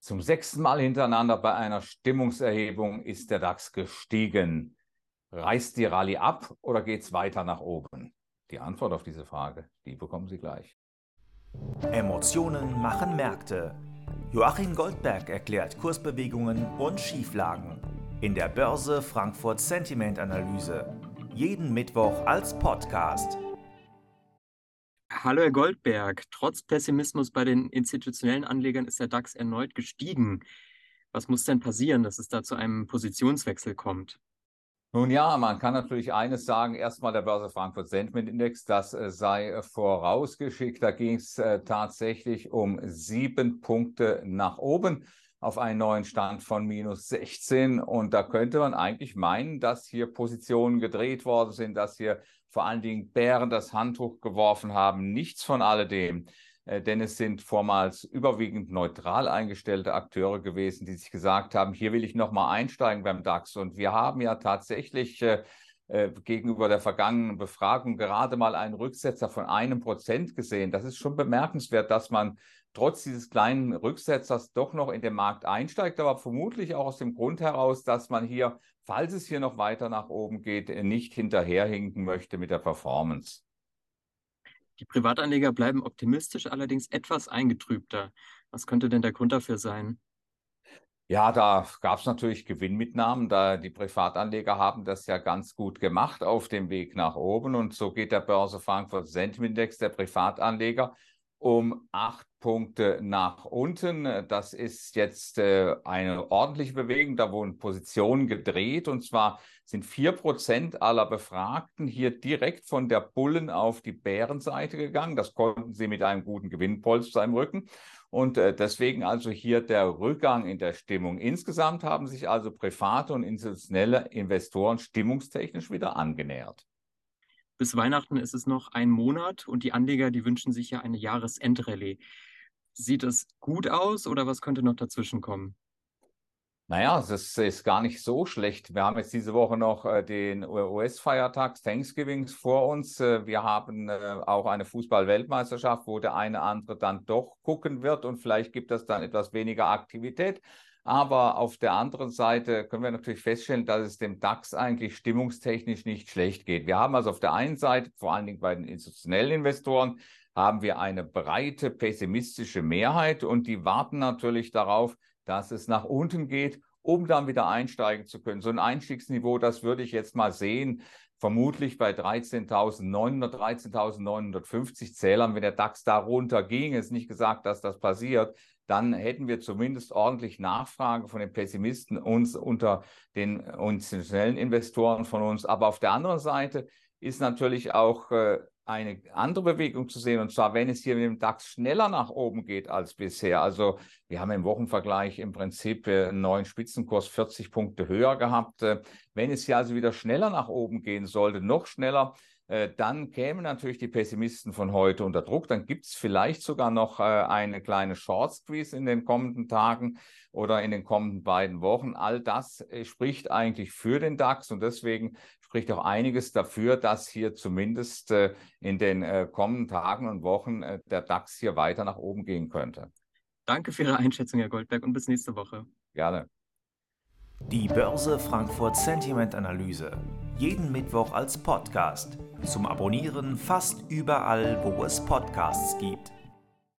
Zum sechsten Mal hintereinander bei einer Stimmungserhebung ist der DAX gestiegen. Reißt die Rallye ab oder geht es weiter nach oben? Die Antwort auf diese Frage, die bekommen Sie gleich. Emotionen machen Märkte. Joachim Goldberg erklärt Kursbewegungen und Schieflagen in der Börse Frankfurt Sentiment Analyse. Jeden Mittwoch als Podcast. Hallo Herr Goldberg, trotz Pessimismus bei den institutionellen Anlegern ist der DAX erneut gestiegen. Was muss denn passieren, dass es da zu einem Positionswechsel kommt? Nun ja, man kann natürlich eines sagen. Erstmal der Börse Frankfurt Sentiment Index, das äh, sei vorausgeschickt. Da ging es äh, tatsächlich um sieben Punkte nach oben auf einen neuen Stand von minus 16. Und da könnte man eigentlich meinen, dass hier Positionen gedreht worden sind, dass hier vor allen Dingen Bären das Handtuch geworfen haben. Nichts von alledem. Äh, denn es sind vormals überwiegend neutral eingestellte Akteure gewesen, die sich gesagt haben, hier will ich nochmal einsteigen beim DAX. Und wir haben ja tatsächlich äh, gegenüber der vergangenen Befragung gerade mal einen Rücksetzer von einem Prozent gesehen. Das ist schon bemerkenswert, dass man trotz dieses kleinen Rücksetzers doch noch in den Markt einsteigt, aber vermutlich auch aus dem Grund heraus, dass man hier, falls es hier noch weiter nach oben geht, nicht hinterherhinken möchte mit der Performance. Die Privatanleger bleiben optimistisch, allerdings etwas eingetrübter. Was könnte denn der Grund dafür sein? Ja, da gab es natürlich Gewinnmitnahmen. Da die Privatanleger haben das ja ganz gut gemacht auf dem Weg nach oben. Und so geht der Börse Frankfurt Sentiment Index der Privatanleger um acht Punkte nach unten. Das ist jetzt äh, eine ordentliche Bewegung. Da wurden Positionen gedreht und zwar sind vier Prozent aller Befragten hier direkt von der Bullen auf die Bärenseite gegangen. Das konnten sie mit einem guten Gewinnpolster im Rücken. Und äh, deswegen also hier der Rückgang in der Stimmung. Insgesamt haben sich also private und institutionelle Investoren stimmungstechnisch wieder angenähert. Bis Weihnachten ist es noch ein Monat und die Anleger, die wünschen sich ja eine Jahresendrallye. Sieht es gut aus oder was könnte noch dazwischen kommen? Naja, es ist gar nicht so schlecht. Wir haben jetzt diese Woche noch äh, den US-Feiertag Thanksgiving vor uns. Äh, wir haben äh, auch eine Fußball-Weltmeisterschaft, wo der eine andere dann doch gucken wird und vielleicht gibt es dann etwas weniger Aktivität. Aber auf der anderen Seite können wir natürlich feststellen, dass es dem DAX eigentlich stimmungstechnisch nicht schlecht geht. Wir haben also auf der einen Seite, vor allen Dingen bei den institutionellen Investoren, haben wir eine breite pessimistische Mehrheit und die warten natürlich darauf, dass es nach unten geht, um dann wieder einsteigen zu können. So ein Einstiegsniveau, das würde ich jetzt mal sehen, vermutlich bei 13.900, 13.950 Zählern, wenn der DAX darunter ging. Ist nicht gesagt, dass das passiert dann hätten wir zumindest ordentlich Nachfrage von den Pessimisten uns unter den institutionellen Investoren von uns. Aber auf der anderen Seite ist natürlich auch äh, eine andere Bewegung zu sehen, und zwar, wenn es hier mit dem DAX schneller nach oben geht als bisher. Also wir haben im Wochenvergleich im Prinzip äh, einen neuen Spitzenkurs 40 Punkte höher gehabt. Äh, wenn es hier also wieder schneller nach oben gehen sollte, noch schneller, dann kämen natürlich die Pessimisten von heute unter Druck. Dann gibt es vielleicht sogar noch äh, eine kleine Short Squeeze in den kommenden Tagen oder in den kommenden beiden Wochen. All das äh, spricht eigentlich für den DAX und deswegen spricht auch einiges dafür, dass hier zumindest in den kommenden Tagen und Wochen der DAX hier weiter nach oben gehen könnte. Danke für Ihre Einschätzung, Herr Goldberg, und bis nächste Woche. Gerne. Die Börse Frankfurt Sentiment Analyse. Jeden Mittwoch als Podcast. Zum Abonnieren fast überall, wo es Podcasts gibt.